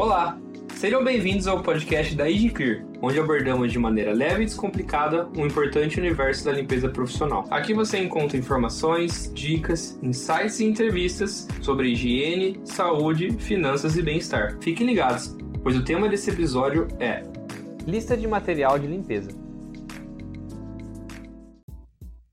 Olá, sejam bem-vindos ao podcast da EasyClear, onde abordamos de maneira leve e descomplicada um importante universo da limpeza profissional. Aqui você encontra informações, dicas, insights e entrevistas sobre higiene, saúde, finanças e bem-estar. Fiquem ligados, pois o tema desse episódio é Lista de material de limpeza.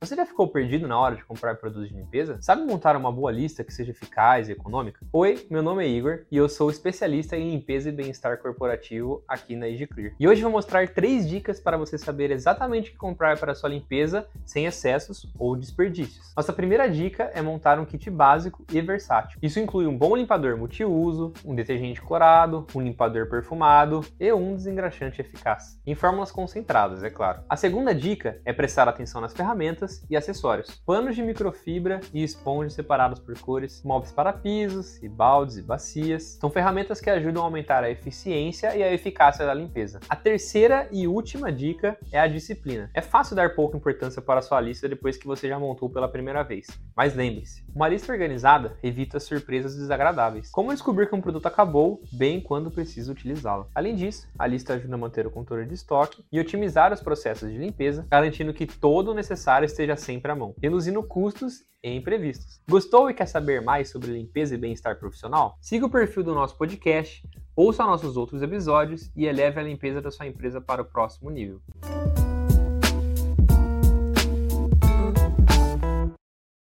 Você já ficou perdido na hora de comprar produtos de limpeza? Sabe montar uma boa lista que seja eficaz e econômica? Oi, meu nome é Igor e eu sou especialista em limpeza e bem-estar corporativo aqui na EasyClear. E hoje vou mostrar três dicas para você saber exatamente o que comprar para sua limpeza sem excessos ou desperdícios. Nossa primeira dica é montar um kit básico e versátil. Isso inclui um bom limpador multiuso, um detergente clorado, um limpador perfumado e um desengraxante eficaz. Em fórmulas concentradas, é claro. A segunda dica é prestar atenção nas ferramentas e acessórios, panos de microfibra e esponjas separados por cores, móveis para pisos e baldes e bacias. São ferramentas que ajudam a aumentar a eficiência e a eficácia da limpeza. A terceira e última dica é a disciplina. É fácil dar pouca importância para sua lista depois que você já montou pela primeira vez, mas lembre-se, uma lista organizada evita surpresas desagradáveis, como descobrir que um produto acabou bem quando precisa utilizá-lo. Além disso, a lista ajuda a manter o controle de estoque e otimizar os processos de limpeza, garantindo que todo o necessário esteja sempre à mão, reduzindo custos e imprevistos. Gostou e quer saber mais sobre limpeza e bem-estar profissional? Siga o perfil do nosso podcast, ouça nossos outros episódios e eleve a limpeza da sua empresa para o próximo nível.